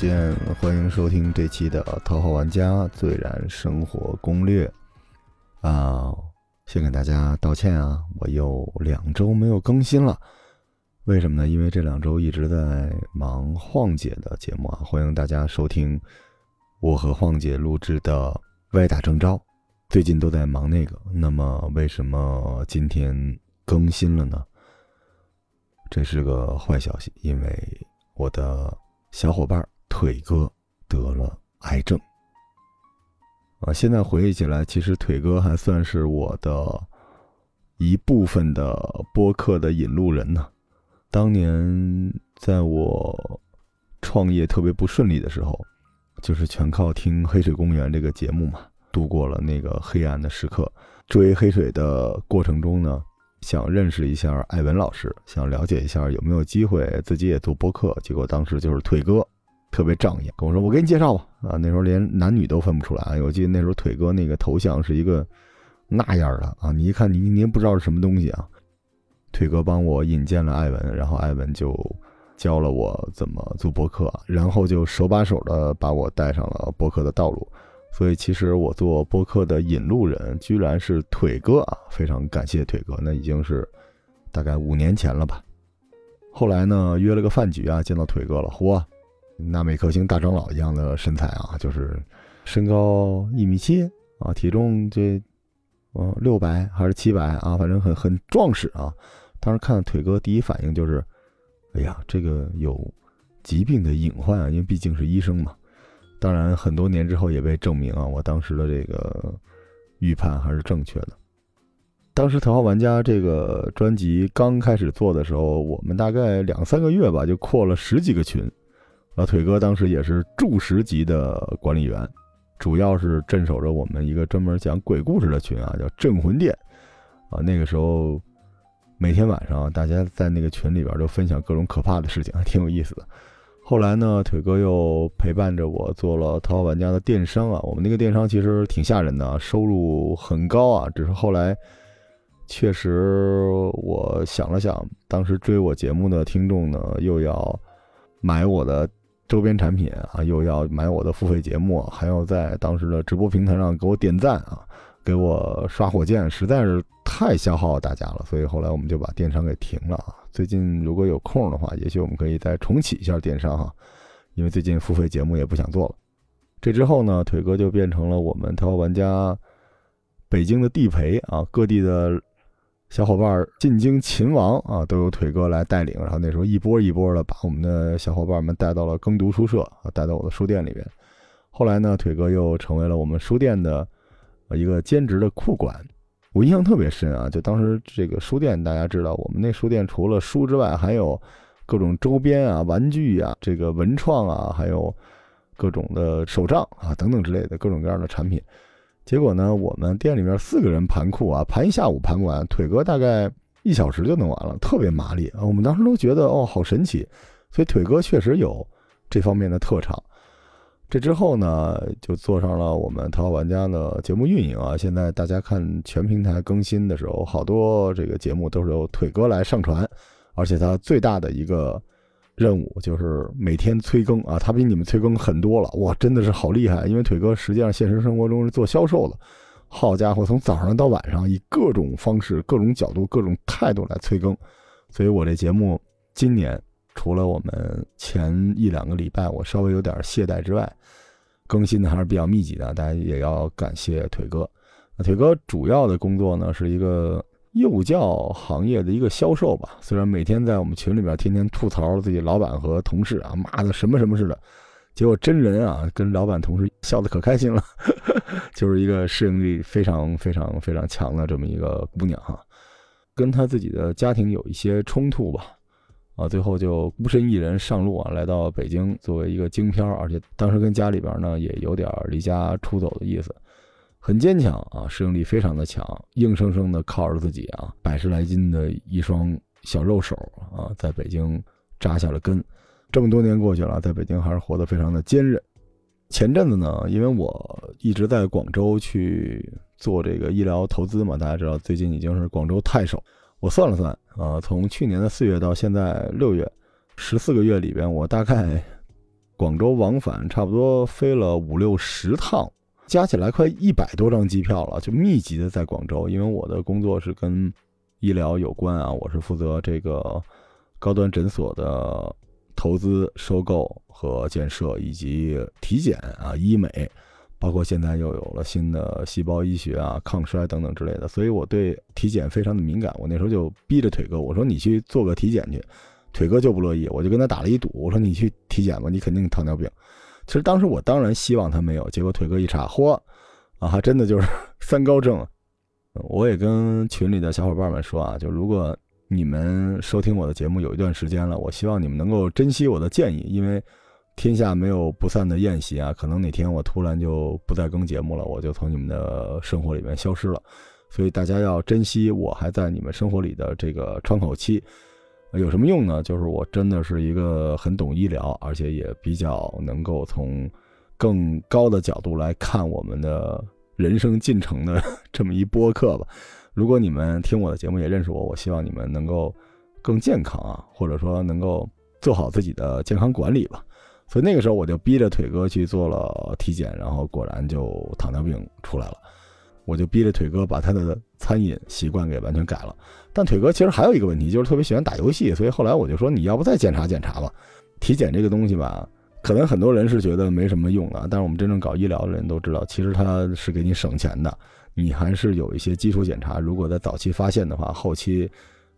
见，欢迎收听这期的《头号玩家最燃生活攻略》啊！先给大家道歉啊，我又两周没有更新了，为什么呢？因为这两周一直在忙晃姐的节目啊，欢迎大家收听我和晃姐录制的《歪打正着》，最近都在忙那个。那么为什么今天更新了呢？这是个坏消息，因为我的。小伙伴腿哥得了癌症啊！现在回忆起来，其实腿哥还算是我的一部分的播客的引路人呢。当年在我创业特别不顺利的时候，就是全靠听《黑水公园》这个节目嘛，度过了那个黑暗的时刻。追黑水的过程中呢，想认识一下艾文老师，想了解一下有没有机会自己也做播客。结果当时就是腿哥。特别仗义，跟我说：“我给你介绍吧。”啊，那时候连男女都分不出来。我记得那时候腿哥那个头像是一个那样的啊，你一看你你不知道是什么东西啊。腿哥帮我引荐了艾文，然后艾文就教了我怎么做博客，然后就手把手的把我带上了博客的道路。所以其实我做博客的引路人居然是腿哥啊，非常感谢腿哥。那已经是大概五年前了吧。后来呢，约了个饭局啊，见到腿哥了，嚯！纳美克星大长老一样的身材啊，就是身高一米七啊，体重这嗯六百还是七百啊，反正很很壮实啊。当时看腿哥，第一反应就是，哎呀，这个有疾病的隐患啊，因为毕竟是医生嘛。当然，很多年之后也被证明啊，我当时的这个预判还是正确的。当时《头号玩家》这个专辑刚开始做的时候，我们大概两三个月吧，就扩了十几个群。老腿哥当时也是驻十级的管理员，主要是镇守着我们一个专门讲鬼故事的群啊，叫镇魂殿啊。那个时候每天晚上大家在那个群里边都分享各种可怕的事情，还挺有意思的。后来呢，腿哥又陪伴着我做了《头号玩家》的电商啊。我们那个电商其实挺吓人的，收入很高啊。只是后来确实我想了想，当时追我节目的听众呢，又要买我的。周边产品啊，又要买我的付费节目，还要在当时的直播平台上给我点赞啊，给我刷火箭，实在是太消耗大家了。所以后来我们就把电商给停了啊。最近如果有空的话，也许我们可以再重启一下电商哈，因为最近付费节目也不想做了。这之后呢，腿哥就变成了我们头号玩家北京的地陪啊，各地的。小伙伴进京勤王啊，都由腿哥来带领。然后那时候一波一波的把我们的小伙伴们带到了耕读书社啊，带到我的书店里边。后来呢，腿哥又成为了我们书店的一个兼职的库管。我印象特别深啊，就当时这个书店，大家知道，我们那书店除了书之外，还有各种周边啊、玩具啊、这个文创啊，还有各种的手账啊等等之类的各种各样的产品。结果呢，我们店里面四个人盘库啊，盘一下午盘不完，腿哥大概一小时就弄完了，特别麻利啊。我们当时都觉得哦，好神奇，所以腿哥确实有这方面的特长。这之后呢，就做上了我们淘宝玩家的节目运营啊。现在大家看全平台更新的时候，好多这个节目都是由腿哥来上传，而且他最大的一个。任务就是每天催更啊，他比你们催更很多了哇，真的是好厉害！因为腿哥实际上现实生活中是做销售的，好家伙，从早上到晚上以各种方式、各种角度、各种态度来催更，所以我这节目今年除了我们前一两个礼拜我稍微有点懈怠之外，更新的还是比较密集的，大家也要感谢腿哥。腿哥主要的工作呢是一个。幼教行业的一个销售吧，虽然每天在我们群里边天天吐槽自己老板和同事啊，骂的什么什么似的，结果真人啊跟老板同事笑得可开心了，就是一个适应力非常非常非常强的这么一个姑娘哈，跟她自己的家庭有一些冲突吧，啊，最后就孤身一人上路啊，来到北京作为一个京漂，而且当时跟家里边呢也有点离家出走的意思。很坚强啊，适应力非常的强，硬生生的靠着自己啊，百十来斤的一双小肉手啊，在北京扎下了根。这么多年过去了，在北京还是活得非常的坚韧。前阵子呢，因为我一直在广州去做这个医疗投资嘛，大家知道最近已经是广州太守。我算了算啊，从去年的四月到现在六月，十四个月里边，我大概广州往返差不多飞了五六十趟，加起来快一百多张机票了，就密集的在广州。因为我的工作是跟医疗有关啊，我是负责这个高端诊所的投资、收购和建设，以及体检啊、医美。包括现在又有了新的细胞医学啊、抗衰等等之类的，所以我对体检非常的敏感。我那时候就逼着腿哥，我说你去做个体检去，腿哥就不乐意，我就跟他打了一赌，我说你去体检吧，你肯定糖尿病。其实当时我当然希望他没有，结果腿哥一查，嚯，啊，还真的就是 三高症。我也跟群里的小伙伴们说啊，就如果你们收听我的节目有一段时间了，我希望你们能够珍惜我的建议，因为。天下没有不散的宴席啊！可能哪天我突然就不再更节目了，我就从你们的生活里面消失了。所以大家要珍惜我还在你们生活里的这个窗口期。有什么用呢？就是我真的是一个很懂医疗，而且也比较能够从更高的角度来看我们的人生进程的 这么一播客吧。如果你们听我的节目也认识我，我希望你们能够更健康啊，或者说能够做好自己的健康管理吧。所以那个时候我就逼着腿哥去做了体检，然后果然就糖尿病出来了。我就逼着腿哥把他的餐饮习惯给完全改了。但腿哥其实还有一个问题，就是特别喜欢打游戏。所以后来我就说，你要不再检查检查吧？体检这个东西吧，可能很多人是觉得没什么用的，但是我们真正搞医疗的人都知道，其实它是给你省钱的。你还是有一些基础检查，如果在早期发现的话，后期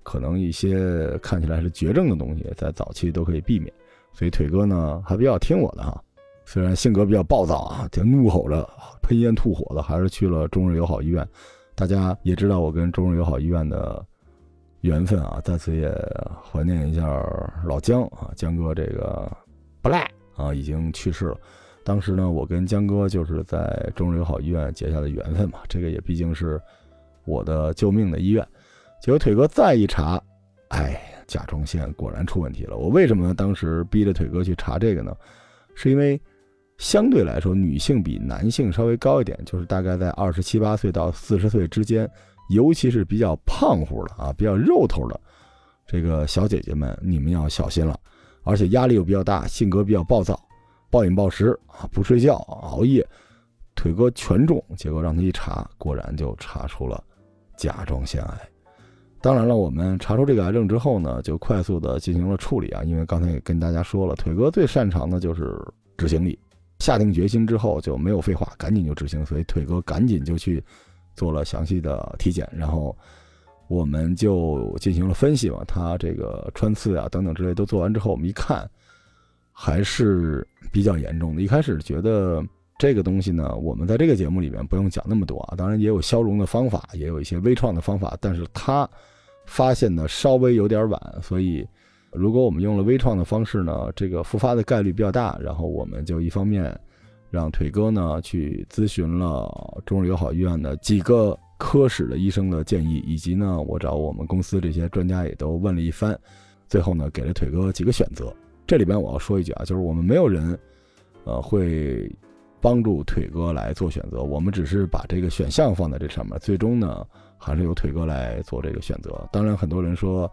可能一些看起来是绝症的东西，在早期都可以避免。所以腿哥呢还比较听我的哈，虽然性格比较暴躁啊，就怒吼着、喷烟吐火的，还是去了中日友好医院。大家也知道我跟中日友好医院的缘分啊，在此也怀念一下老姜啊，姜哥这个不赖啊，已经去世了。当时呢，我跟姜哥就是在中日友好医院结下的缘分嘛，这个也毕竟是我的救命的医院。结果腿哥再一查，哎。甲状腺果然出问题了。我为什么当时逼着腿哥去查这个呢？是因为相对来说，女性比男性稍微高一点，就是大概在二十七八岁到四十岁之间，尤其是比较胖乎的啊，比较肉头的这个小姐姐们，你们要小心了。而且压力又比较大，性格比较暴躁，暴饮暴食啊，不睡觉，熬夜，腿哥全中。结果让他一查，果然就查出了甲状腺癌。当然了，我们查出这个癌症之后呢，就快速的进行了处理啊。因为刚才也跟大家说了，腿哥最擅长的就是执行力，下定决心之后就没有废话，赶紧就执行。所以腿哥赶紧就去做了详细的体检，然后我们就进行了分析嘛。他这个穿刺啊等等之类都做完之后，我们一看还是比较严重的。一开始觉得这个东西呢，我们在这个节目里面不用讲那么多啊。当然也有消融的方法，也有一些微创的方法，但是他。发现的稍微有点晚，所以如果我们用了微创的方式呢，这个复发的概率比较大。然后我们就一方面让腿哥呢去咨询了中日友好医院的几个科室的医生的建议，以及呢我找我们公司这些专家也都问了一番，最后呢给了腿哥几个选择。这里边我要说一句啊，就是我们没有人，呃会帮助腿哥来做选择，我们只是把这个选项放在这上面，最终呢。还是由腿哥来做这个选择。当然，很多人说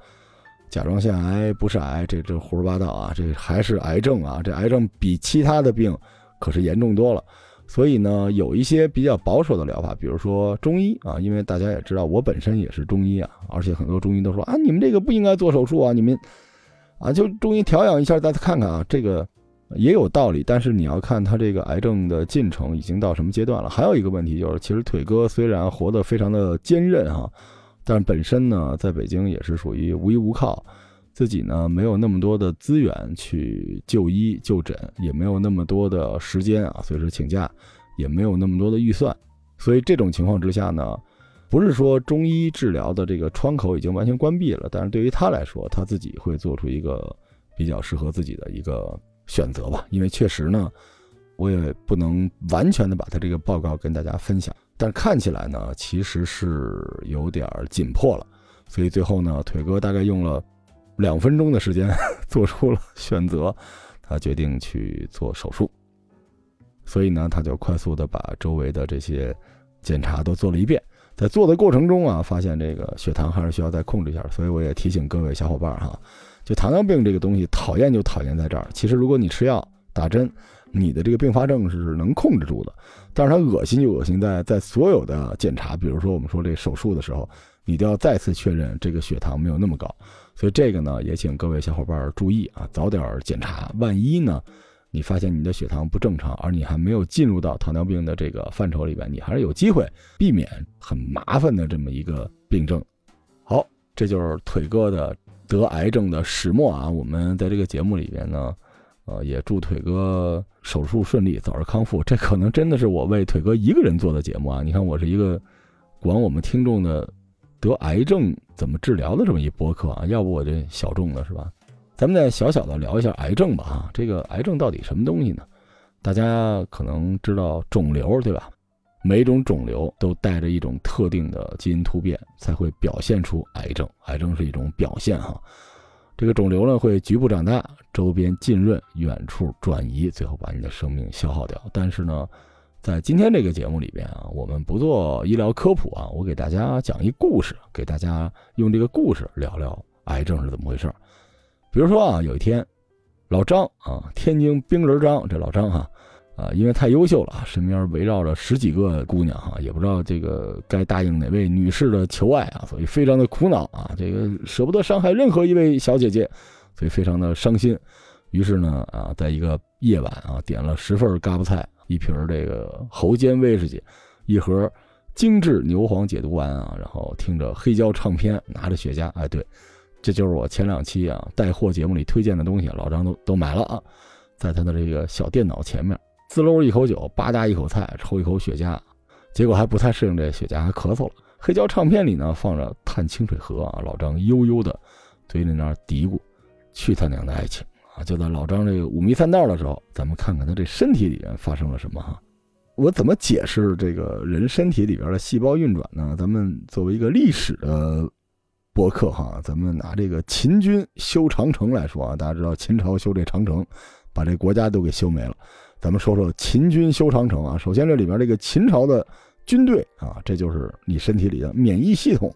甲状腺癌不是癌，这这胡说八道啊！这还是癌症啊！这癌症比其他的病可是严重多了。所以呢，有一些比较保守的疗法，比如说中医啊，因为大家也知道，我本身也是中医啊，而且很多中医都说啊，你们这个不应该做手术啊，你们啊就中医调养一下，大家看看啊，这个。也有道理，但是你要看他这个癌症的进程已经到什么阶段了。还有一个问题就是，其实腿哥虽然活得非常的坚韧哈，但本身呢，在北京也是属于无依无靠，自己呢没有那么多的资源去就医就诊，也没有那么多的时间啊，随时请假，也没有那么多的预算。所以这种情况之下呢，不是说中医治疗的这个窗口已经完全关闭了，但是对于他来说，他自己会做出一个比较适合自己的一个。选择吧，因为确实呢，我也不能完全的把他这个报告跟大家分享，但看起来呢，其实是有点紧迫了，所以最后呢，腿哥大概用了两分钟的时间 做出了选择，他决定去做手术，所以呢，他就快速的把周围的这些检查都做了一遍，在做的过程中啊，发现这个血糖还是需要再控制一下，所以我也提醒各位小伙伴哈。就糖尿病这个东西，讨厌就讨厌在这儿。其实，如果你吃药，打针，你的这个并发症是能控制住的。但是它恶心就恶心在在所有的检查，比如说我们说这手术的时候，你都要再次确认这个血糖没有那么高。所以这个呢，也请各位小伙伴注意啊，早点检查。万一呢，你发现你的血糖不正常，而你还没有进入到糖尿病的这个范畴里边，你还是有机会避免很麻烦的这么一个病症。好，这就是腿哥的得癌症的始末啊！我们在这个节目里边呢，呃，也祝腿哥手术顺利，早日康复。这可能真的是我为腿哥一个人做的节目啊！你看，我是一个管我们听众的得癌症怎么治疗的这么一播客啊，要不我这小众的是吧？咱们再小小的聊一下癌症吧啊！这个癌症到底什么东西呢？大家可能知道肿瘤对吧？每种肿瘤都带着一种特定的基因突变，才会表现出癌症。癌症是一种表现哈。这个肿瘤呢会局部长大，周边浸润，远处转移，最后把你的生命消耗掉。但是呢，在今天这个节目里边啊，我们不做医疗科普啊，我给大家讲一故事，给大家用这个故事聊聊癌症是怎么回事。比如说啊，有一天，老张啊，天津冰人张，这老张哈。啊，因为太优秀了，身边围绕着十几个姑娘哈，也不知道这个该答应哪位女士的求爱啊，所以非常的苦恼啊，这个舍不得伤害任何一位小姐姐，所以非常的伤心。于是呢，啊，在一个夜晚啊，点了十份嘎巴菜，一瓶这个喉间威士忌，一盒精致牛黄解毒丸啊，然后听着黑胶唱片，拿着雪茄，哎，对，这就是我前两期啊带货节目里推荐的东西，老张都都买了啊，在他的这个小电脑前面。滋溜一口酒，吧嗒一口菜，抽一口雪茄，结果还不太适应这雪茄，还咳嗽了。黑胶唱片里呢放着《探清水河》啊，老张悠悠的嘴里那嘀咕：“去他娘的爱情！”就在老张这个五迷三道的时候，咱们看看他这身体里面发生了什么哈。我怎么解释这个人身体里边的细胞运转呢？咱们作为一个历史的博客哈，咱们拿这个秦军修长城来说啊，大家知道秦朝修这长城，把这国家都给修没了。咱们说说秦军修长城啊。首先，这里边这个秦朝的军队啊，这就是你身体里的免疫系统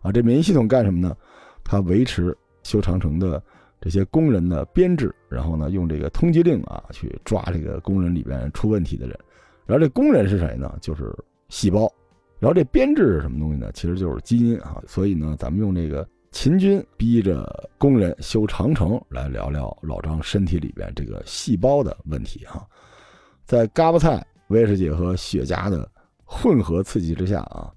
啊。这免疫系统干什么呢？它维持修长城的这些工人的编制，然后呢，用这个通缉令啊去抓这个工人里边出问题的人。然后这工人是谁呢？就是细胞。然后这编制是什么东西呢？其实就是基因啊。所以呢，咱们用这个。秦军逼着工人修长城，来聊聊老张身体里边这个细胞的问题哈。在嘎巴菜、威士忌和雪茄的混合刺激之下啊，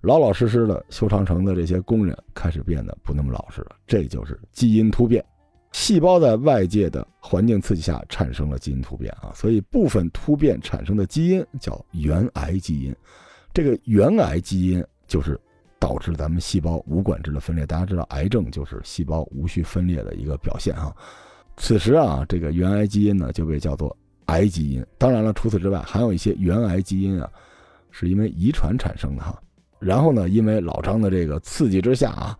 老老实实的修长城的这些工人开始变得不那么老实了。这就是基因突变，细胞在外界的环境刺激下产生了基因突变啊，所以部分突变产生的基因叫原癌基因。这个原癌基因就是。导致咱们细胞无管制的分裂，大家知道，癌症就是细胞无序分裂的一个表现哈。此时啊，这个原癌基因呢就被叫做癌基因。当然了，除此之外，还有一些原癌基因啊，是因为遗传产生的哈。然后呢，因为老张的这个刺激之下啊，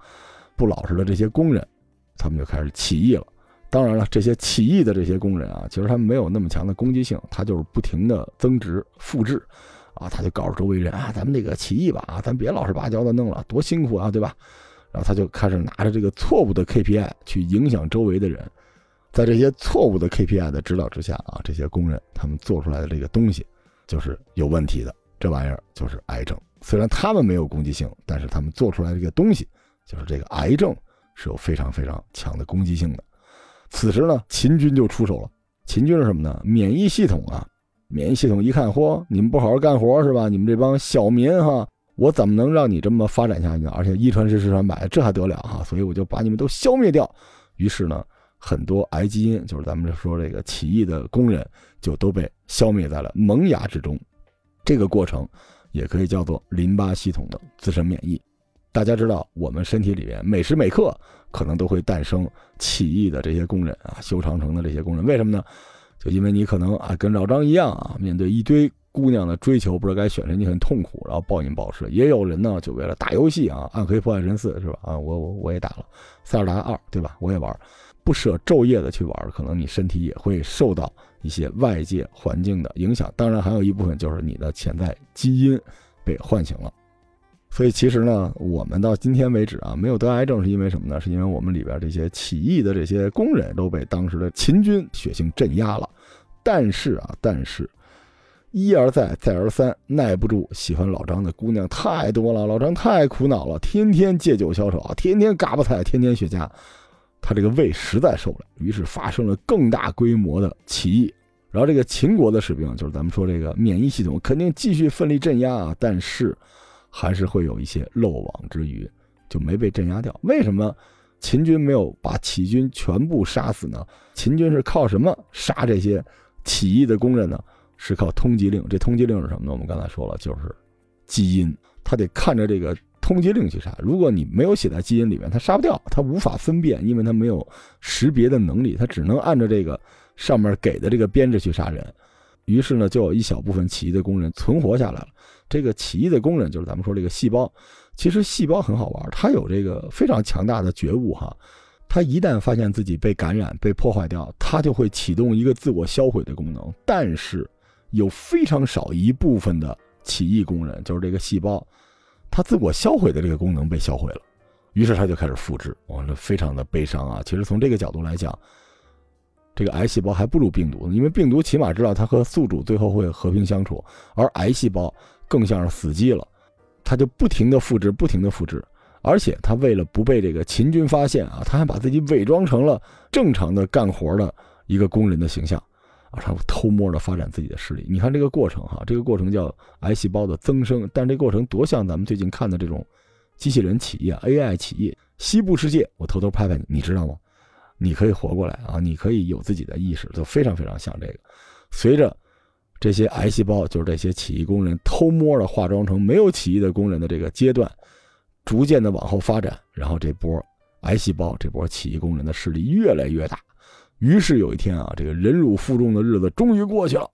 不老实的这些工人，他们就开始起义了。当然了，这些起义的这些工人啊，其实他们没有那么强的攻击性，他就是不停的增值复制。啊，他就告诉周围人啊，咱们那个起义吧，啊，咱别老实巴交的弄了，多辛苦啊，对吧？然后他就开始拿着这个错误的 KPI 去影响周围的人，在这些错误的 KPI 的指导之下啊，这些工人他们做出来的这个东西就是有问题的，这玩意儿就是癌症。虽然他们没有攻击性，但是他们做出来这个东西就是这个癌症是有非常非常强的攻击性的。此时呢，秦军就出手了。秦军是什么呢？免疫系统啊。免疫系统一看，嚯，你们不好好干活是吧？你们这帮小民哈，我怎么能让你这么发展下去呢？而且一传十，十传百，这还得了哈？所以我就把你们都消灭掉。于是呢，很多癌基因，就是咱们说这个起义的工人，就都被消灭在了萌芽之中。这个过程也可以叫做淋巴系统的自身免疫。大家知道，我们身体里面每时每刻可能都会诞生起义的这些工人啊，修长城的这些工人，为什么呢？就因为你可能啊跟老张一样啊，面对一堆姑娘的追求，不知道该选谁，你很痛苦，然后暴饮暴食。也有人呢，就为了打游戏啊，《暗黑破坏神四》是吧？啊，我我我也打了《塞尔达二》，对吧？我也玩，不舍昼夜的去玩，可能你身体也会受到一些外界环境的影响。当然，还有一部分就是你的潜在基因被唤醒了。所以其实呢，我们到今天为止啊，没有得癌症，是因为什么呢？是因为我们里边这些起义的这些工人都被当时的秦军血腥镇压了，但是啊，但是一而再，再而三，耐不住喜欢老张的姑娘太多了，老张太苦恼了，天天借酒消愁，天天嘎巴菜，天天雪茄，他这个胃实在受不了，于是发生了更大规模的起义。然后这个秦国的士兵，就是咱们说这个免疫系统肯定继续奋力镇压啊，但是还是会有一些漏网之鱼，就没被镇压掉。为什么秦军没有把起义军全部杀死呢？秦军是靠什么杀这些起义的工人呢？是靠通缉令。这通缉令是什么呢？我们刚才说了，就是基因，他得看着这个通缉令去杀。如果你没有写在基因里面，他杀不掉，他无法分辨，因为他没有识别的能力，他只能按照这个。上面给的这个编制去杀人，于是呢，就有一小部分起义的工人存活下来了。这个起义的工人就是咱们说这个细胞，其实细胞很好玩，它有这个非常强大的觉悟哈。它一旦发现自己被感染、被破坏掉，它就会启动一个自我销毁的功能。但是有非常少一部分的起义工人，就是这个细胞，它自我销毁的这个功能被销毁了，于是它就开始复制。哇，这非常的悲伤啊！其实从这个角度来讲。这个癌细胞还不如病毒呢，因为病毒起码知道它和宿主最后会和平相处，而癌细胞更像是死机了，他就不停的复制，不停的复制，而且他为了不被这个秦军发现啊，他还把自己伪装成了正常的干活的一个工人的形象，啊，他偷摸的发展自己的势力。你看这个过程哈，这个过程叫癌细胞的增生，但这过程多像咱们最近看的这种机器人企业 AI 企业，西部世界，我偷偷拍拍你，你知道吗？你可以活过来啊！你可以有自己的意识，就非常非常像这个。随着这些癌细胞，就是这些起义工人偷摸的化妆成没有起义的工人的这个阶段，逐渐的往后发展，然后这波癌细胞，这波起义工人的势力越来越大。于是有一天啊，这个忍辱负重的日子终于过去了。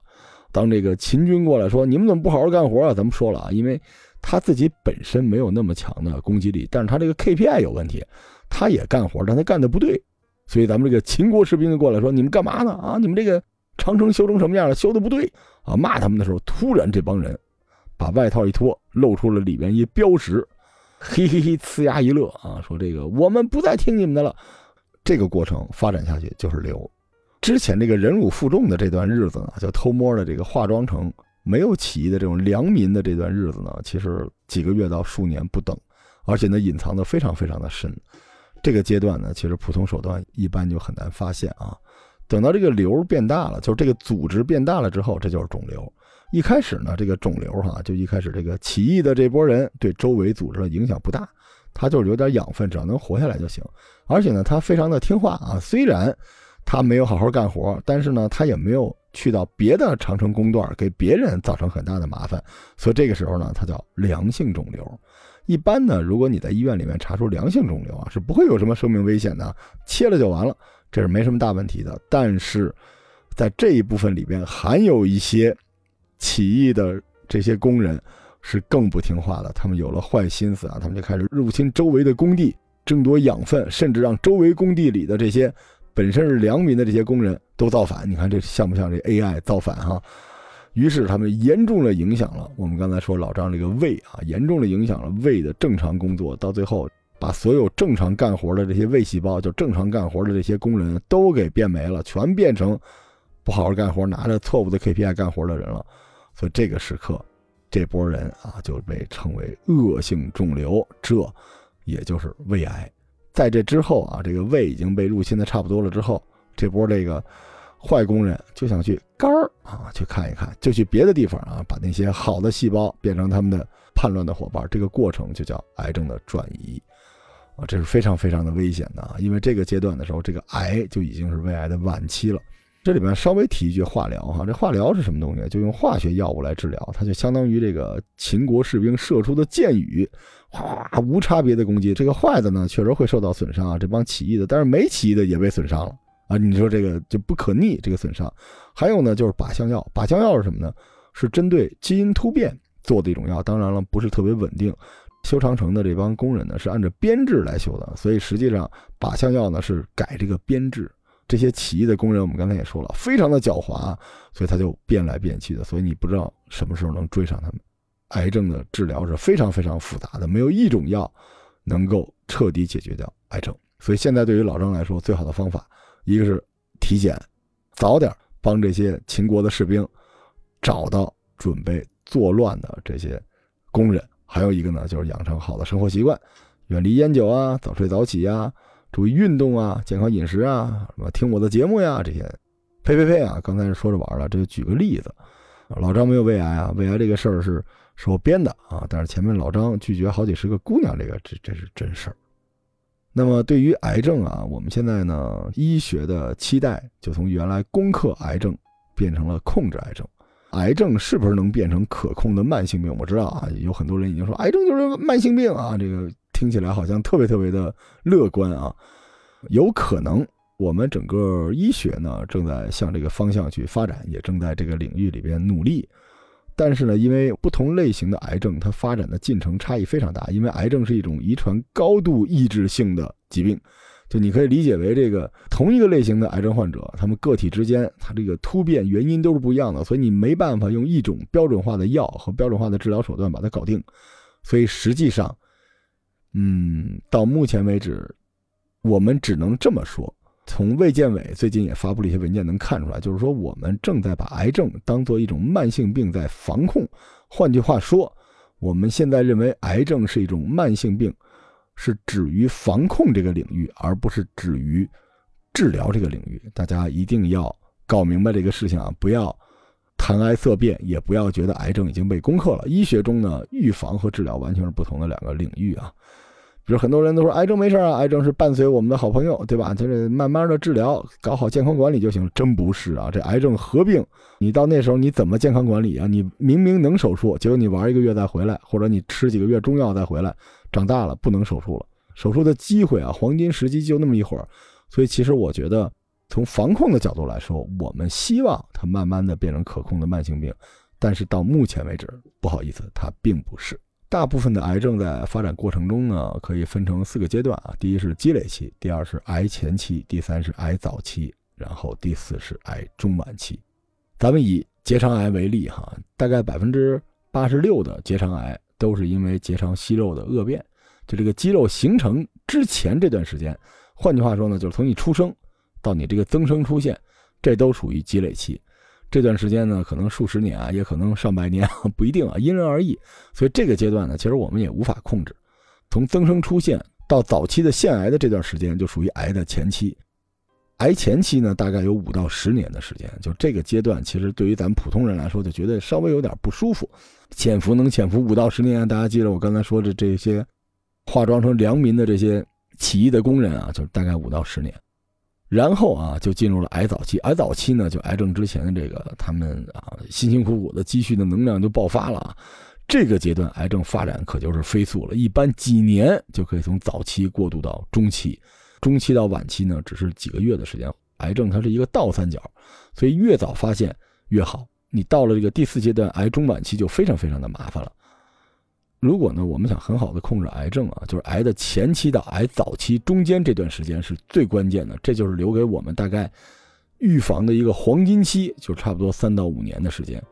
当这个秦军过来说：“你们怎么不好好干活啊？”咱们说了啊，因为他自己本身没有那么强的攻击力，但是他这个 KPI 有问题，他也干活，但他干的不对。所以咱们这个秦国士兵就过来说：“你们干嘛呢？啊，你们这个长城修成什么样了？修的不对啊！”骂他们的时候，突然这帮人把外套一脱，露出了里边一标识，嘿嘿嘿，呲牙一乐啊，说：“这个我们不再听你们的了。”这个过程发展下去就是流。之前这个忍辱负重的这段日子呢，就偷摸的这个化妆成没有起义的这种良民的这段日子呢，其实几个月到数年不等，而且呢，隐藏的非常非常的深。这个阶段呢，其实普通手段一般就很难发现啊。等到这个瘤变大了，就是这个组织变大了之后，这就是肿瘤。一开始呢，这个肿瘤哈，就一开始这个起义的这波人对周围组织的影响不大，他就是有点养分，只要能活下来就行。而且呢，他非常的听话啊，虽然他没有好好干活，但是呢，他也没有去到别的长城工段给别人造成很大的麻烦，所以这个时候呢，他叫良性肿瘤。一般呢，如果你在医院里面查出良性肿瘤啊，是不会有什么生命危险的，切了就完了，这是没什么大问题的。但是，在这一部分里边，还有一些起义的这些工人是更不听话的，他们有了坏心思啊，他们就开始入侵周围的工地，争夺养分，甚至让周围工地里的这些本身是良民的这些工人都造反。你看这像不像这 AI 造反哈？于是他们严重的影响了我们刚才说老张这个胃啊，严重的影响了胃的正常工作，到最后把所有正常干活的这些胃细胞，就正常干活的这些工人都给变没了，全变成不好好干活、拿着错误的 KPI 干活的人了。所以这个时刻，这波人啊就被称为恶性肿瘤，这也就是胃癌。在这之后啊，这个胃已经被入侵的差不多了之后，这波这个。坏工人就想去肝儿啊，去看一看，就去别的地方啊，把那些好的细胞变成他们的叛乱的伙伴。这个过程就叫癌症的转移啊，这是非常非常的危险的啊，因为这个阶段的时候，这个癌就已经是胃癌的晚期了。这里面稍微提一句化疗哈，这化疗是什么东西？就用化学药物来治疗，它就相当于这个秦国士兵射出的箭雨，哗，无差别的攻击。这个坏的呢，确实会受到损伤啊，这帮起义的，但是没起义的也被损伤了。啊，你说这个就不可逆这个损伤，还有呢，就是靶向药。靶向药是什么呢？是针对基因突变做的一种药。当然了，不是特别稳定。修长城的这帮工人呢，是按照编制来修的，所以实际上靶向药呢是改这个编制。这些起义的工人，我们刚才也说了，非常的狡猾，所以他就变来变去的，所以你不知道什么时候能追上他们。癌症的治疗是非常非常复杂的，没有一种药能够彻底解决掉癌症。所以现在对于老张来说，最好的方法。一个是体检，早点帮这些秦国的士兵找到准备作乱的这些工人。还有一个呢，就是养成好的生活习惯，远离烟酒啊，早睡早起呀，注意运动啊，健康饮食啊，什么听我的节目呀，这些，呸呸呸啊！刚才是说着玩了，这就举个例子，老张没有胃癌啊，胃癌这个事儿是是我编的啊，但是前面老张拒绝好几十个姑娘，这个这这是真事儿。那么对于癌症啊，我们现在呢，医学的期待就从原来攻克癌症变成了控制癌症。癌症是不是能变成可控的慢性病？我知道啊，有很多人已经说癌症就是慢性病啊，这个听起来好像特别特别的乐观啊。有可能我们整个医学呢正在向这个方向去发展，也正在这个领域里边努力。但是呢，因为不同类型的癌症它发展的进程差异非常大，因为癌症是一种遗传高度抑制性的疾病。就你可以理解为这个同一个类型的癌症患者，他们个体之间，他这个突变原因都是不一样的，所以你没办法用一种标准化的药和标准化的治疗手段把它搞定。所以实际上，嗯，到目前为止，我们只能这么说。从卫健委最近也发布了一些文件，能看出来，就是说我们正在把癌症当做一种慢性病在防控。换句话说，我们现在认为癌症是一种慢性病。是止于防控这个领域，而不是止于治疗这个领域。大家一定要搞明白这个事情啊！不要谈癌色变，也不要觉得癌症已经被攻克了。医学中呢，预防和治疗完全是不同的两个领域啊。比如很多人都说癌症没事啊，癌症是伴随我们的好朋友，对吧？就是慢慢的治疗，搞好健康管理就行。真不是啊！这癌症合并，你到那时候你怎么健康管理啊？你明明能手术，结果你玩一个月再回来，或者你吃几个月中药再回来。长大了不能手术了，手术的机会啊，黄金时机就那么一会儿，所以其实我觉得，从防控的角度来说，我们希望它慢慢的变成可控的慢性病，但是到目前为止，不好意思，它并不是。大部分的癌症在发展过程中呢，可以分成四个阶段啊，第一是积累期，第二是癌前期，第三是癌早期，然后第四是癌中晚期。咱们以结肠癌为例哈，大概百分之八十六的结肠癌。都是因为结肠息肉的恶变，就这个肌肉形成之前这段时间，换句话说呢，就是从你出生到你这个增生出现，这都属于积累期。这段时间呢，可能数十年啊，也可能上百年，不一定啊，因人而异。所以这个阶段呢，其实我们也无法控制。从增生出现到早期的腺癌的这段时间，就属于癌的前期。癌前期呢，大概有五到十年的时间，就这个阶段，其实对于咱们普通人来说，就觉得稍微有点不舒服。潜伏能潜伏五到十年，大家记得我刚才说的这些化妆成良民的这些起义的工人啊，就大概五到十年。然后啊，就进入了癌早期。癌早期呢，就癌症之前的这个他们啊，辛辛苦苦的积蓄的能量就爆发了啊。这个阶段癌症发展可就是飞速了，一般几年就可以从早期过渡到中期。中期到晚期呢，只是几个月的时间。癌症它是一个倒三角，所以越早发现越好。你到了这个第四阶段，癌中晚期就非常非常的麻烦了。如果呢，我们想很好的控制癌症啊，就是癌的前期到癌早期中间这段时间是最关键的，这就是留给我们大概预防的一个黄金期，就差不多三到五年的时间。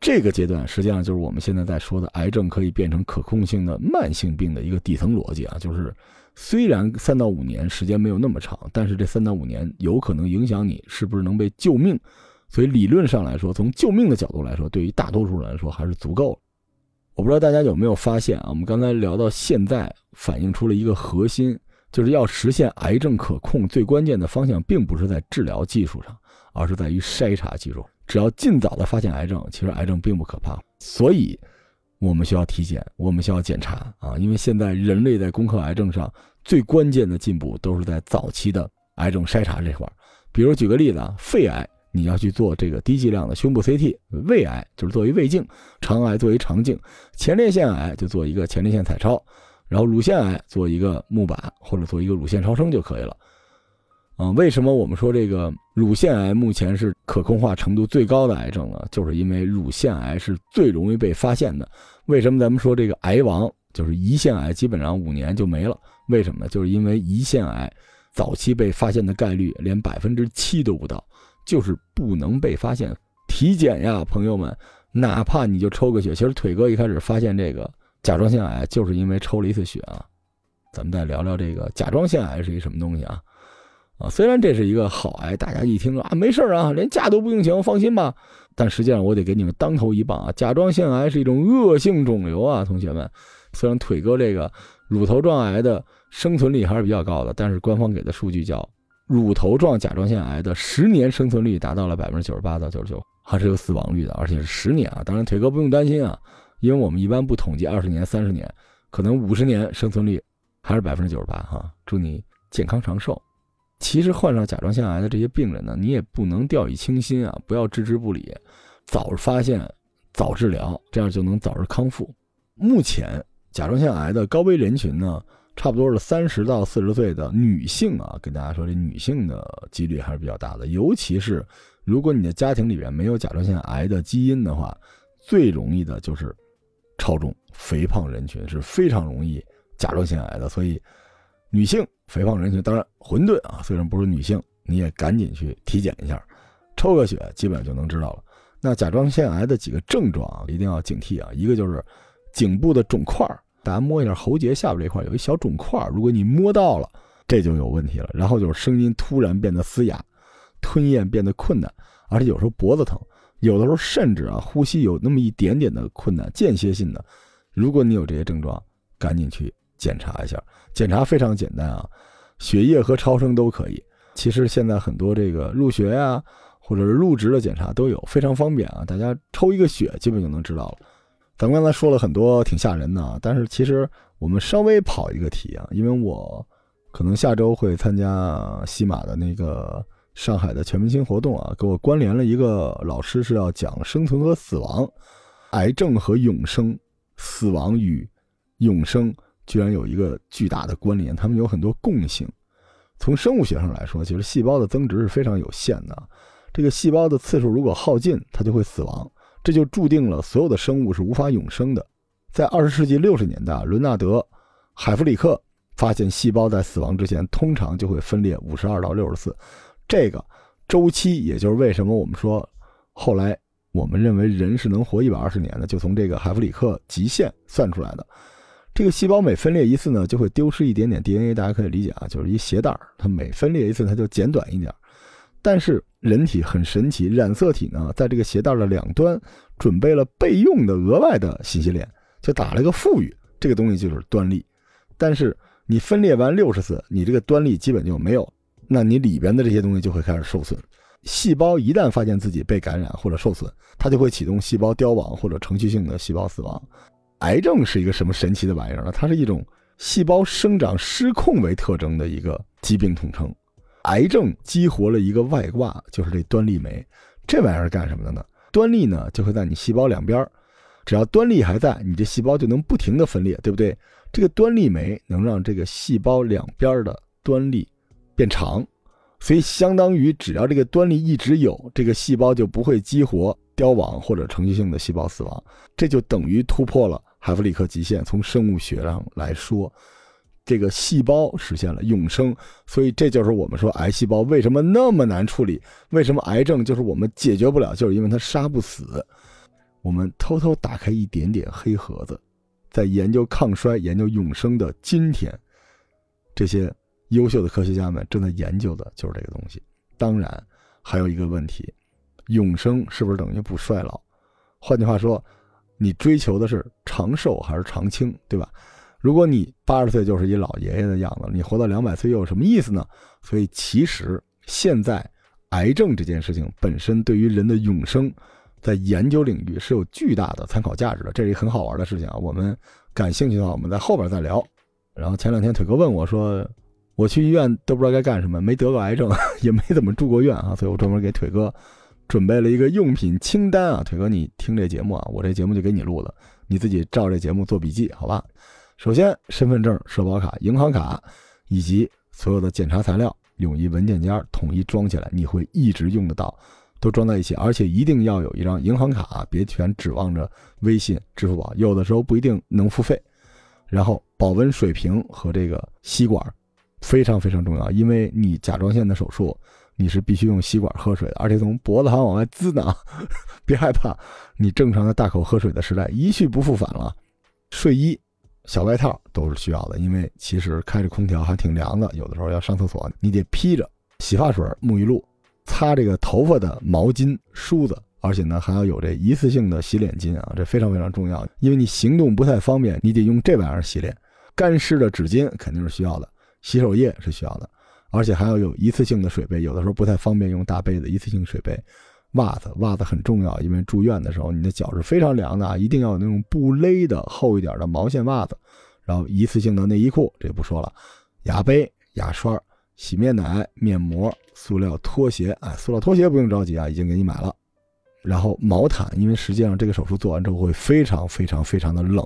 这个阶段实际上就是我们现在在说的癌症可以变成可控性的慢性病的一个底层逻辑啊，就是虽然三到五年时间没有那么长，但是这三到五年有可能影响你是不是能被救命，所以理论上来说，从救命的角度来说，对于大多数人来说还是足够了。我不知道大家有没有发现啊，我们刚才聊到现在，反映出了一个核心，就是要实现癌症可控，最关键的方向并不是在治疗技术上，而是在于筛查技术。只要尽早的发现癌症，其实癌症并不可怕。所以，我们需要体检，我们需要检查啊！因为现在人类在攻克癌症上最关键的进步都是在早期的癌症筛查这块儿比如举个例子啊，肺癌你要去做这个低剂量的胸部 CT，胃癌就是做一胃镜，肠癌做一肠镜，前列腺癌就做一个前列腺彩超，然后乳腺癌做一个钼靶或者做一个乳腺超声就可以了。啊，为什么我们说这个乳腺癌目前是可控化程度最高的癌症呢？就是因为乳腺癌是最容易被发现的。为什么咱们说这个癌王就是胰腺癌，基本上五年就没了？为什么呢？就是因为胰腺癌早期被发现的概率连百分之七都不到，就是不能被发现。体检呀，朋友们，哪怕你就抽个血，其实腿哥一开始发现这个甲状腺癌，就是因为抽了一次血啊。咱们再聊聊这个甲状腺癌是一什么东西啊？啊。虽然这是一个好癌，大家一听啊，没事啊，连假都不用请，放心吧。但实际上，我得给你们当头一棒啊！甲状腺癌是一种恶性肿瘤啊，同学们。虽然腿哥这个乳头状癌的生存率还是比较高的，但是官方给的数据叫乳头状甲状腺癌的十年生存率达到了百分之九十八到九十九，还是有死亡率的，而且是十年啊。当然，腿哥不用担心啊，因为我们一般不统计二十年、三十年，可能五十年生存率还是百分之九十八哈。祝你健康长寿。其实患上甲状腺癌的这些病人呢，你也不能掉以轻心啊，不要置之不理，早发现，早治疗，这样就能早日康复。目前甲状腺癌的高危人群呢，差不多是三十到四十岁的女性啊，跟大家说这女性的几率还是比较大的，尤其是如果你的家庭里边没有甲状腺癌的基因的话，最容易的就是超重、肥胖人群是非常容易甲状腺癌的，所以。女性肥胖人群，当然混沌啊，虽然不是女性，你也赶紧去体检一下，抽个血，基本就能知道了。那甲状腺癌的几个症状啊，一定要警惕啊。一个就是颈部的肿块，大家摸一下喉结下边这块有一小肿块，如果你摸到了，这就有问题了。然后就是声音突然变得嘶哑，吞咽变得困难，而且有时候脖子疼，有的时候甚至啊呼吸有那么一点点的困难，间歇性的。如果你有这些症状，赶紧去。检查一下，检查非常简单啊，血液和超声都可以。其实现在很多这个入学呀，或者是入职的检查都有，非常方便啊。大家抽一个血，基本就能知道了。咱们刚才说了很多挺吓人的啊，但是其实我们稍微跑一个题啊，因为我可能下周会参加西马的那个上海的全明星活动啊，给我关联了一个老师是要讲生存和死亡、癌症和永生、死亡与永生。居然有一个巨大的关联，它们有很多共性。从生物学上来说，其实细胞的增值是非常有限的。这个细胞的次数如果耗尽，它就会死亡，这就注定了所有的生物是无法永生的。在二十世纪六十年代，伦纳德·海弗里克发现，细胞在死亡之前通常就会分裂五十二到六十次。这个周期，也就是为什么我们说后来我们认为人是能活一百二十年的，就从这个海弗里克极限算出来的。这个细胞每分裂一次呢，就会丢失一点点 DNA，大家可以理解啊，就是一鞋带儿它每分裂一次，它就剪短一点。但是人体很神奇，染色体呢，在这个鞋带的两端准备了备用的额外的信息链，就打了一个富语，这个东西就是端粒。但是你分裂完六十次，你这个端粒基本就没有，那你里边的这些东西就会开始受损。细胞一旦发现自己被感染或者受损，它就会启动细胞凋亡或者程序性的细胞死亡。癌症是一个什么神奇的玩意儿呢？它是一种细胞生长失控为特征的一个疾病统称。癌症激活了一个外挂，就是这端粒酶。这玩意儿干什么的呢？端粒呢就会在你细胞两边，只要端粒还在，你这细胞就能不停的分裂，对不对？这个端粒酶能让这个细胞两边的端粒变长，所以相当于只要这个端粒一直有，这个细胞就不会激活凋亡或者程序性的细胞死亡。这就等于突破了。海弗里克极限，从生物学上来说，这个细胞实现了永生，所以这就是我们说癌细胞为什么那么难处理，为什么癌症就是我们解决不了，就是因为它杀不死。我们偷偷打开一点点黑盒子，在研究抗衰、研究永生的今天，这些优秀的科学家们正在研究的就是这个东西。当然，还有一个问题：永生是不是等于不衰老？换句话说。你追求的是长寿还是长青，对吧？如果你八十岁就是一老爷爷的样子，你活到两百岁又有什么意思呢？所以，其实现在癌症这件事情本身对于人的永生，在研究领域是有巨大的参考价值的。这是一个很好玩的事情啊！我们感兴趣的话，我们在后边再聊。然后前两天腿哥问我说：“我去医院都不知道该干什么，没得过癌症，也没怎么住过院啊。”所以我专门给腿哥。准备了一个用品清单啊，腿哥，你听这节目啊，我这节目就给你录了，你自己照这节目做笔记，好吧？首先，身份证、社保卡、银行卡以及所有的检查材料，用一文件夹统一装起来，你会一直用得到，都装在一起，而且一定要有一张银行卡，别全指望着微信、支付宝，有的时候不一定能付费。然后，保温水瓶和这个吸管非常非常重要，因为你甲状腺的手术。你是必须用吸管喝水的，而且从脖子上往外滋呢，别害怕，你正常的大口喝水的时代一去不复返了。睡衣、小外套都是需要的，因为其实开着空调还挺凉的，有的时候要上厕所你得披着，洗发水、沐浴露、擦这个头发的毛巾、梳子，而且呢还要有这一次性的洗脸巾啊，这非常非常重要。因为你行动不太方便，你得用这玩意儿洗脸。干湿的纸巾肯定是需要的，洗手液是需要的，而且还要有一次性的水杯。有的时候不太方便用大杯子，一次性水杯。袜子，袜子很重要，因为住院的时候你的脚是非常凉的啊，一定要有那种不勒的厚一点的毛线袜子。然后一次性的内衣裤，这不说了。牙杯、牙刷、洗面奶、面膜、塑料拖鞋，哎，塑料拖鞋不用着急啊，已经给你买了。然后毛毯，因为实际上这个手术做完之后会非常非常非常的冷，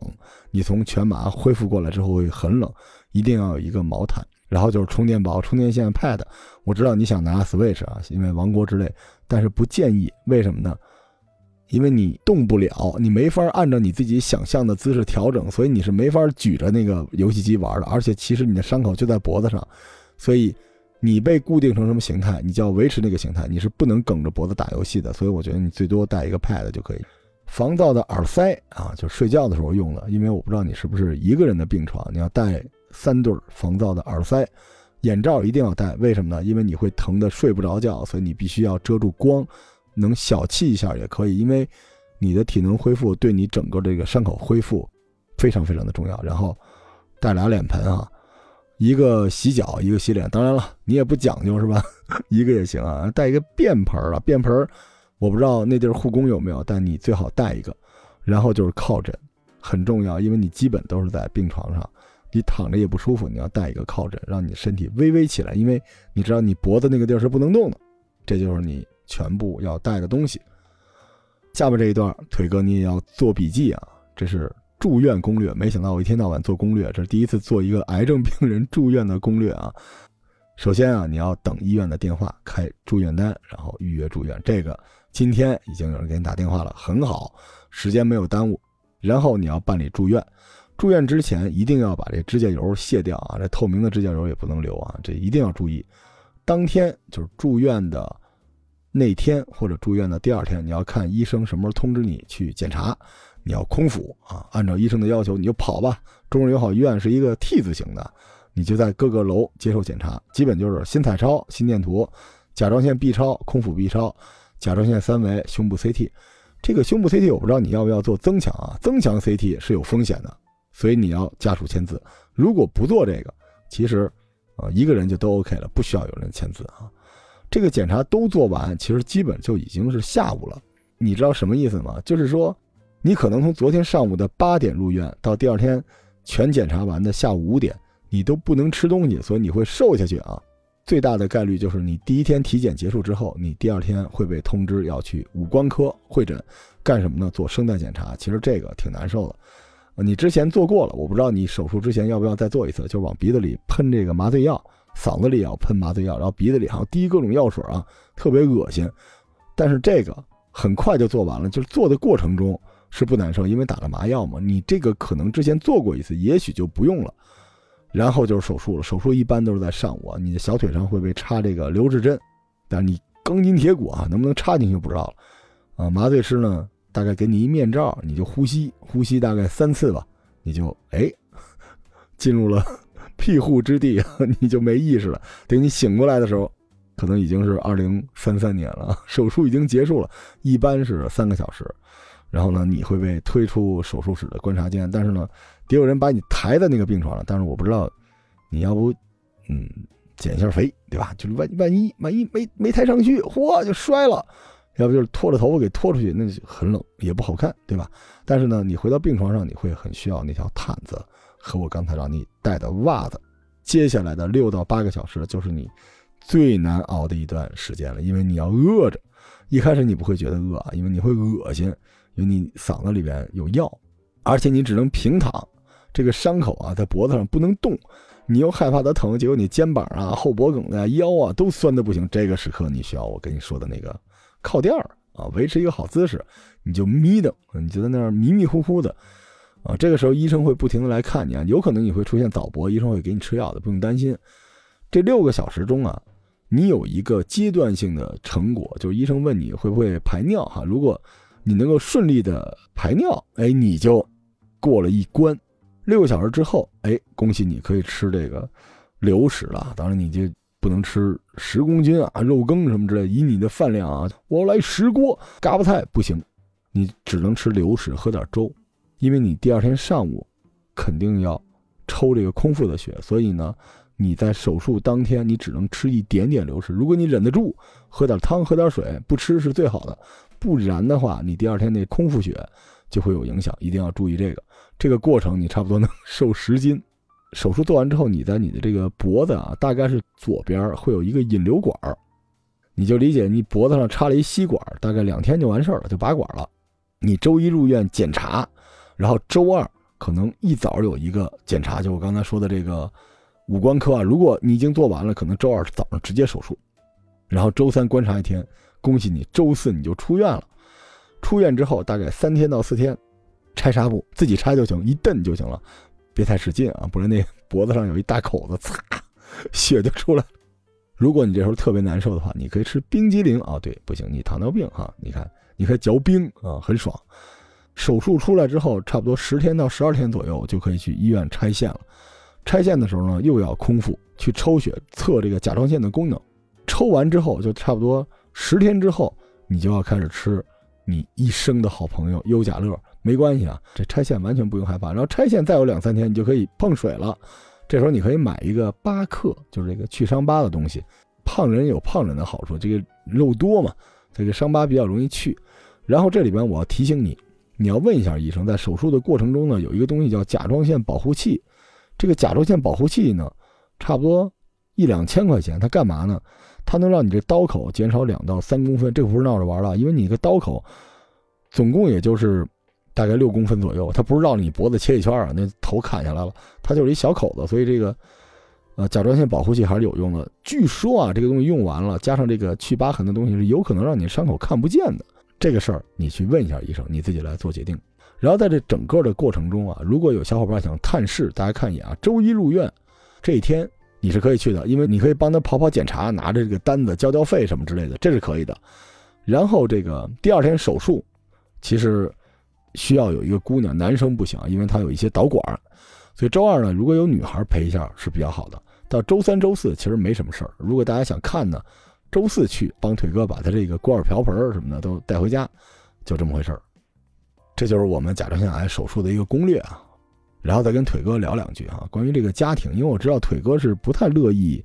你从全麻恢复过来之后会很冷，一定要有一个毛毯。然后就是充电宝、充电线、Pad。我知道你想拿 Switch 啊，因为王国之类，但是不建议。为什么呢？因为你动不了，你没法按照你自己想象的姿势调整，所以你是没法举着那个游戏机玩的。而且其实你的伤口就在脖子上，所以你被固定成什么形态，你就要维持那个形态，你是不能梗着脖子打游戏的。所以我觉得你最多带一个 Pad 就可以。防噪的耳塞啊，就睡觉的时候用的。因为我不知道你是不是一个人的病床，你要带三对防噪的耳塞。眼罩一定要戴，为什么呢？因为你会疼的睡不着觉，所以你必须要遮住光。能小憩一下也可以，因为你的体能恢复对你整个这个伤口恢复非常非常的重要。然后带俩脸盆啊，一个洗脚，一个洗脸。当然了，你也不讲究是吧？一个也行啊。带一个便盆啊，便盆我不知道那地儿护工有没有，但你最好带一个。然后就是靠枕，很重要，因为你基本都是在病床上，你躺着也不舒服，你要带一个靠枕，让你身体微微起来，因为你知道你脖子那个地儿是不能动的，这就是你。全部要带的东西。下面这一段，腿哥你也要做笔记啊！这是住院攻略。没想到我一天到晚做攻略，这是第一次做一个癌症病人住院的攻略啊！首先啊，你要等医院的电话，开住院单，然后预约住院。这个今天已经有人给你打电话了，很好，时间没有耽误。然后你要办理住院，住院之前一定要把这指甲油卸掉啊！这透明的指甲油也不能留啊！这一定要注意。当天就是住院的。那天或者住院的第二天，你要看医生什么时候通知你去检查，你要空腹啊，按照医生的要求你就跑吧。中日友好医院是一个 T 字形的，你就在各个楼接受检查，基本就是心彩超、心电图、甲状腺 B 超、空腹 B 超、甲状腺三维、胸部 CT。这个胸部 CT 我不知道你要不要做增强啊？增强 CT 是有风险的，所以你要家属签字。如果不做这个，其实啊一个人就都 OK 了，不需要有人签字啊。这个检查都做完，其实基本就已经是下午了。你知道什么意思吗？就是说，你可能从昨天上午的八点入院，到第二天全检查完的下午五点，你都不能吃东西，所以你会瘦下去啊。最大的概率就是你第一天体检结束之后，你第二天会被通知要去五官科会诊，干什么呢？做声带检查。其实这个挺难受的。你之前做过了，我不知道你手术之前要不要再做一次，就往鼻子里喷这个麻醉药。嗓子里要喷麻醉药，然后鼻子里还要滴各种药水啊，特别恶心。但是这个很快就做完了，就是做的过程中是不难受，因为打了麻药嘛。你这个可能之前做过一次，也许就不用了。然后就是手术了，手术一般都是在上午，你的小腿上会被插这个留置针，但是你钢筋铁骨啊，能不能插进去不知道了。啊，麻醉师呢，大概给你一面罩，你就呼吸，呼吸大概三次吧，你就哎进入了。庇护之地，你就没意识了。等你醒过来的时候，可能已经是二零三三年了，手术已经结束了，一般是三个小时。然后呢，你会被推出手术室的观察间，但是呢，得有人把你抬在那个病床上。但是我不知道，你要不，嗯，减一下肥，对吧？就是万万一万一没没抬上去，嚯，就摔了。要不就是拖着头发给拖出去，那就很冷，也不好看，对吧？但是呢，你回到病床上，你会很需要那条毯子。和我刚才让你带的袜子，接下来的六到八个小时就是你最难熬的一段时间了，因为你要饿着。一开始你不会觉得饿啊，因为你会恶心，因为你嗓子里边有药，而且你只能平躺，这个伤口啊在脖子上不能动，你又害怕它疼，结果你肩膀啊、后脖梗啊、腰啊都酸的不行。这个时刻你需要我跟你说的那个靠垫儿啊，维持一个好姿势，你就眯瞪，你就在那儿迷迷糊糊的。啊，这个时候医生会不停的来看你啊，有可能你会出现早搏，医生会给你吃药的，不用担心。这六个小时中啊，你有一个阶段性的成果，就是医生问你会不会排尿哈，如果你能够顺利的排尿，哎，你就过了一关。六个小时之后，哎，恭喜你可以吃这个流食了，当然你就不能吃十公斤啊肉羹什么之类，以你的饭量啊，我来十锅嘎巴菜不行，你只能吃流食，喝点粥，因为你第二天上午肯定要抽这个空腹的血，所以呢，你在手术当天你只能吃一点点流食，如果你忍得住，喝点汤，喝点水，不吃是最好的，不然的话，你第二天那空腹血就会有影响，一定要注意这个。这个过程你差不多能瘦十斤。手术做完之后，你在你的这个脖子啊，大概是左边会有一个引流管你就理解你脖子上插了一吸管，大概两天就完事儿了，就拔管了。你周一入院检查，然后周二可能一早有一个检查，就我刚才说的这个五官科啊。如果你已经做完了，可能周二早上直接手术，然后周三观察一天，恭喜你，周四你就出院了。出院之后大概三天到四天。拆纱布自己拆就行，一蹬就行了，别太使劲啊，不然那脖子上有一大口子，擦，血就出来。如果你这时候特别难受的话，你可以吃冰激凌啊。对，不行，你糖尿病哈，你看，你可以嚼冰啊，很爽。手术出来之后，差不多十天到十二天左右就可以去医院拆线了。拆线的时候呢，又要空腹去抽血测这个甲状腺的功能。抽完之后，就差不多十天之后，你就要开始吃你一生的好朋友优甲乐。没关系啊，这拆线完全不用害怕。然后拆线再有两三天，你就可以碰水了。这时候你可以买一个巴克，就是这个去伤疤的东西。胖人有胖人的好处，这个肉多嘛，这个伤疤比较容易去。然后这里边我要提醒你，你要问一下医生，在手术的过程中呢，有一个东西叫甲状腺保护器。这个甲状腺保护器呢，差不多一两千块钱，它干嘛呢？它能让你这刀口减少两到三公分。这不是闹着玩的，因为你个刀口总共也就是。大概六公分左右，它不是绕着你脖子切一圈啊，那头砍下来了，它就是一小口子，所以这个，呃，甲状腺保护器还是有用的。据说啊，这个东西用完了，加上这个去疤痕的东西，是有可能让你伤口看不见的。这个事儿你去问一下医生，你自己来做决定。然后在这整个的过程中啊，如果有小伙伴想探视，大家看一眼啊，周一入院这一天你是可以去的，因为你可以帮他跑跑检查，拿着这个单子交交费什么之类的，这是可以的。然后这个第二天手术，其实。需要有一个姑娘，男生不行，因为他有一些导管，所以周二呢，如果有女孩陪一下是比较好的。到周三、周四其实没什么事儿。如果大家想看呢，周四去帮腿哥把他这个锅碗瓢盆什么的都带回家，就这么回事儿。这就是我们甲状腺癌手术的一个攻略啊。然后再跟腿哥聊两句啊，关于这个家庭，因为我知道腿哥是不太乐意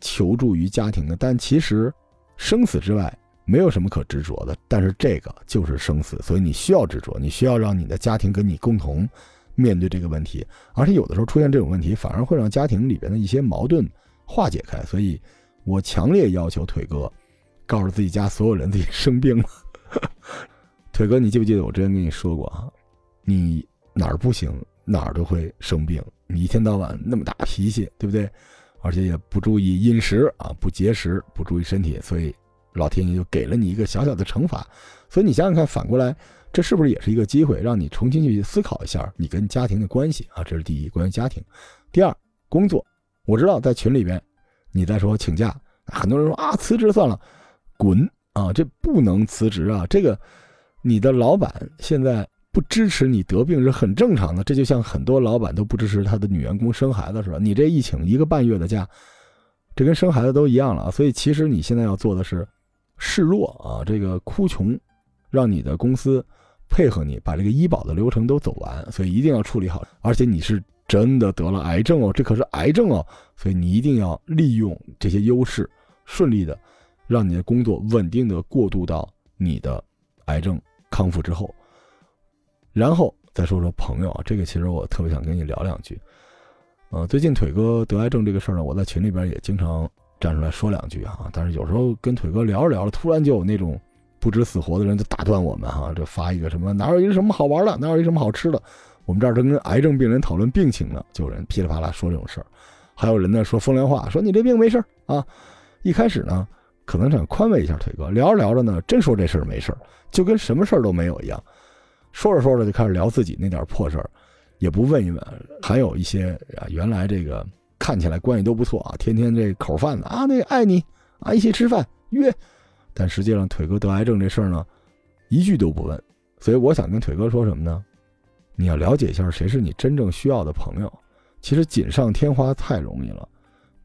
求助于家庭的，但其实生死之外。没有什么可执着的，但是这个就是生死，所以你需要执着，你需要让你的家庭跟你共同面对这个问题，而且有的时候出现这种问题，反而会让家庭里边的一些矛盾化解开。所以，我强烈要求腿哥，告诉自己家所有人自己 生病了。腿哥，你记不记得我之前跟你说过啊？你哪儿不行，哪儿都会生病。你一天到晚那么大脾气，对不对？而且也不注意饮食啊，不节食，不注意身体，所以。老天爷就给了你一个小小的惩罚，所以你想想看，反过来，这是不是也是一个机会，让你重新去思考一下你跟家庭的关系啊？这是第一，关于家庭。第二，工作。我知道在群里边，你在说请假，很多人说啊，辞职算了，滚啊，这不能辞职啊。这个，你的老板现在不支持你得病是很正常的，这就像很多老板都不支持他的女员工生孩子似的。你这一请一个半月的假，这跟生孩子都一样了。所以其实你现在要做的是。示弱啊，这个哭穷，让你的公司配合你把这个医保的流程都走完，所以一定要处理好。而且你是真的得了癌症哦，这可是癌症哦，所以你一定要利用这些优势，顺利的让你的工作稳定的过渡到你的癌症康复之后。然后再说说朋友啊，这个其实我特别想跟你聊两句。呃，最近腿哥得癌症这个事儿呢，我在群里边也经常。站出来说两句啊！但是有时候跟腿哥聊着聊着，突然就有那种不知死活的人就打断我们哈，就发一个什么哪有一个什么好玩的，哪有一什么好吃的，我们这儿正跟癌症病人讨论病情呢，就有人噼里啪啦说这种事儿，还有人呢说风凉话，说你这病没事儿啊。一开始呢，可能想宽慰一下腿哥，聊着聊着呢，真说这事儿没事儿，就跟什么事儿都没有一样，说着说着就开始聊自己那点破事儿，也不问一问，还有一些啊，原来这个。看起来关系都不错啊，天天这口饭的啊，那爱你啊，一起吃饭约，但实际上腿哥得癌症这事儿呢，一句都不问。所以我想跟腿哥说什么呢？你要了解一下谁是你真正需要的朋友。其实锦上添花太容易了，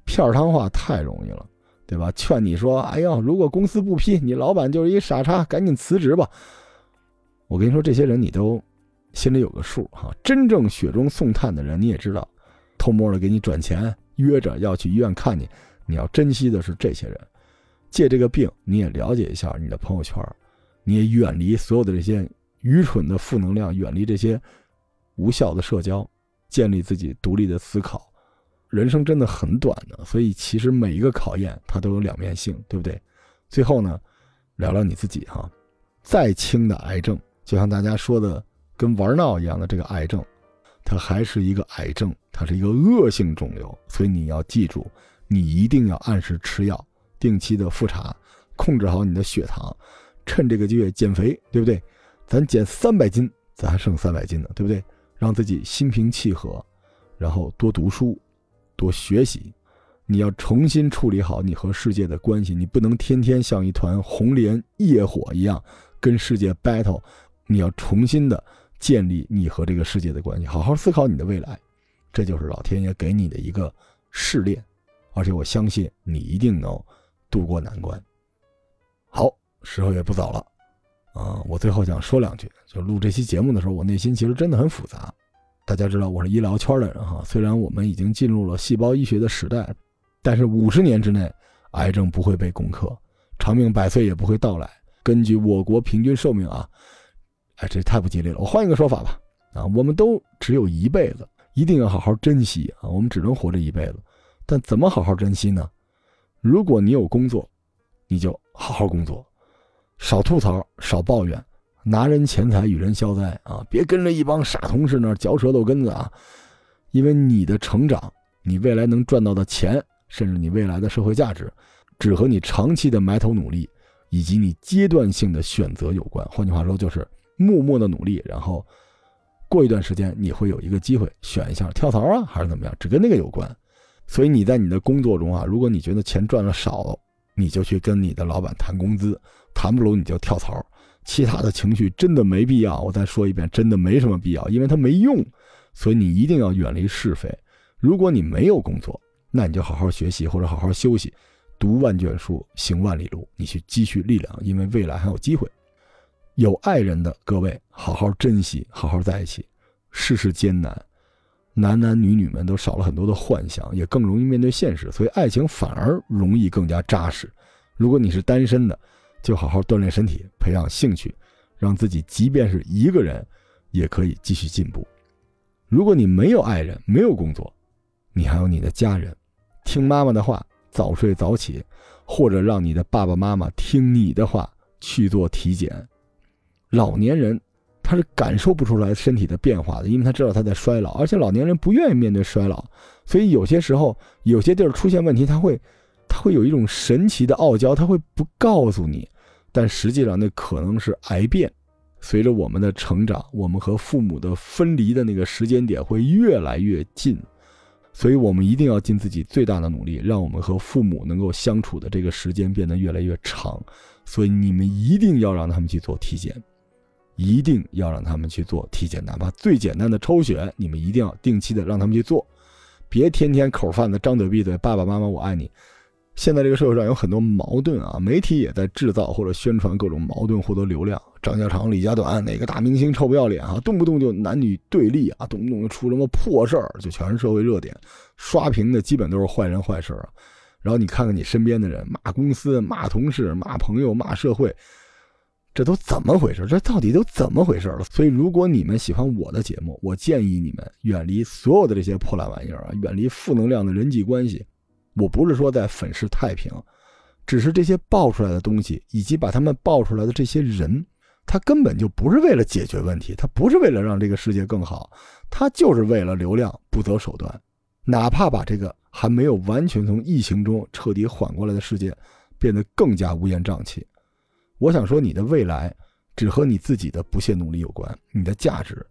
片儿汤话太容易了，对吧？劝你说：“哎呀，如果公司不批，你老板就是一傻叉，赶紧辞职吧。”我跟你说，这些人你都心里有个数哈。真正雪中送炭的人，你也知道，偷摸的给你转钱，约着要去医院看你，你要珍惜的是这些人。借这个病，你也了解一下你的朋友圈，你也远离所有的这些愚蠢的负能量，远离这些无效的社交，建立自己独立的思考。人生真的很短的，所以其实每一个考验它都有两面性，对不对？最后呢，聊聊你自己哈，再轻的癌症，就像大家说的跟玩闹一样的这个癌症，它还是一个癌症，它是一个恶性肿瘤，所以你要记住，你一定要按时吃药，定期的复查，控制好你的血糖，趁这个机会减肥，对不对？咱减三百斤，咱还剩三百斤呢，对不对？让自己心平气和，然后多读书。多学习，你要重新处理好你和世界的关系，你不能天天像一团红莲业火一样跟世界 battle，你要重新的建立你和这个世界的关系，好好思考你的未来，这就是老天爷给你的一个试炼，而且我相信你一定能渡过难关。好，时候也不早了，啊，我最后想说两句，就录这期节目的时候，我内心其实真的很复杂。大家知道我是医疗圈的人哈，虽然我们已经进入了细胞医学的时代，但是五十年之内，癌症不会被攻克，长命百岁也不会到来。根据我国平均寿命啊，哎，这太不吉利了。我换一个说法吧，啊，我们都只有一辈子，一定要好好珍惜啊。我们只能活这一辈子，但怎么好好珍惜呢？如果你有工作，你就好好工作，少吐槽，少抱怨。拿人钱财与人消灾啊！别跟着一帮傻同事那嚼舌头根子啊！因为你的成长，你未来能赚到的钱，甚至你未来的社会价值，只和你长期的埋头努力以及你阶段性的选择有关。换句话说，就是默默的努力，然后过一段时间你会有一个机会选一下跳槽啊，还是怎么样，只跟那个有关。所以你在你的工作中啊，如果你觉得钱赚的少，你就去跟你的老板谈工资，谈不拢你就跳槽。其他的情绪真的没必要，我再说一遍，真的没什么必要，因为它没用。所以你一定要远离是非。如果你没有工作，那你就好好学习或者好好休息，读万卷书，行万里路，你去积蓄力量，因为未来还有机会。有爱人的各位，好好珍惜，好好在一起。世事艰难，男男女女们都少了很多的幻想，也更容易面对现实，所以爱情反而容易更加扎实。如果你是单身的，就好好锻炼身体，培养兴趣，让自己即便是一个人，也可以继续进步。如果你没有爱人，没有工作，你还有你的家人，听妈妈的话，早睡早起，或者让你的爸爸妈妈听你的话去做体检。老年人他是感受不出来身体的变化的，因为他知道他在衰老，而且老年人不愿意面对衰老，所以有些时候有些地儿出现问题，他会他会有一种神奇的傲娇，他会不告诉你。但实际上，那可能是癌变。随着我们的成长，我们和父母的分离的那个时间点会越来越近，所以我们一定要尽自己最大的努力，让我们和父母能够相处的这个时间变得越来越长。所以你们一定要让他们去做体检，一定要让他们去做体检，哪怕最简单的抽血，你们一定要定期的让他们去做，别天天口饭的张嘴闭嘴，爸爸妈妈我爱你。现在这个社会上有很多矛盾啊，媒体也在制造或者宣传各种矛盾获得流量。张家长李家短，哪个大明星臭不要脸啊？动不动就男女对立啊，动不动就出什么破事儿，就全是社会热点，刷屏的基本都是坏人坏事啊。然后你看看你身边的人，骂公司、骂同事、骂朋友、骂社会，这都怎么回事？这到底都怎么回事了？所以，如果你们喜欢我的节目，我建议你们远离所有的这些破烂玩意儿啊，远离负能量的人际关系。我不是说在粉饰太平，只是这些爆出来的东西，以及把他们爆出来的这些人，他根本就不是为了解决问题，他不是为了让这个世界更好，他就是为了流量不择手段，哪怕把这个还没有完全从疫情中彻底缓过来的世界变得更加乌烟瘴气。我想说，你的未来只和你自己的不懈努力有关，你的价值。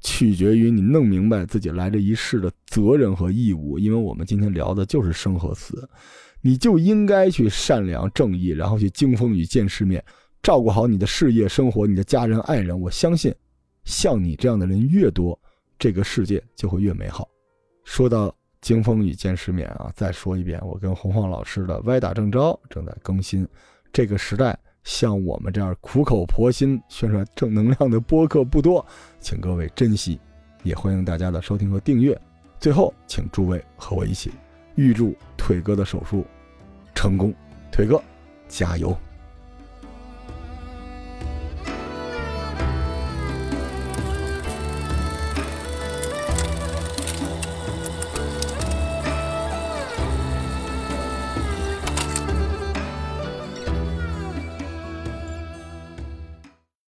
取决于你弄明白自己来这一世的责任和义务，因为我们今天聊的就是生和死，你就应该去善良正义，然后去经风雨见世面，照顾好你的事业生活、你的家人爱人。我相信，像你这样的人越多，这个世界就会越美好。说到经风雨见世面啊！再说一遍，我跟洪晃老师的歪打正着正在更新。这个时代，像我们这样苦口婆心宣传正能量的播客不多，请各位珍惜，也欢迎大家的收听和订阅。最后，请诸位和我一起预祝腿哥的手术成功，腿哥加油！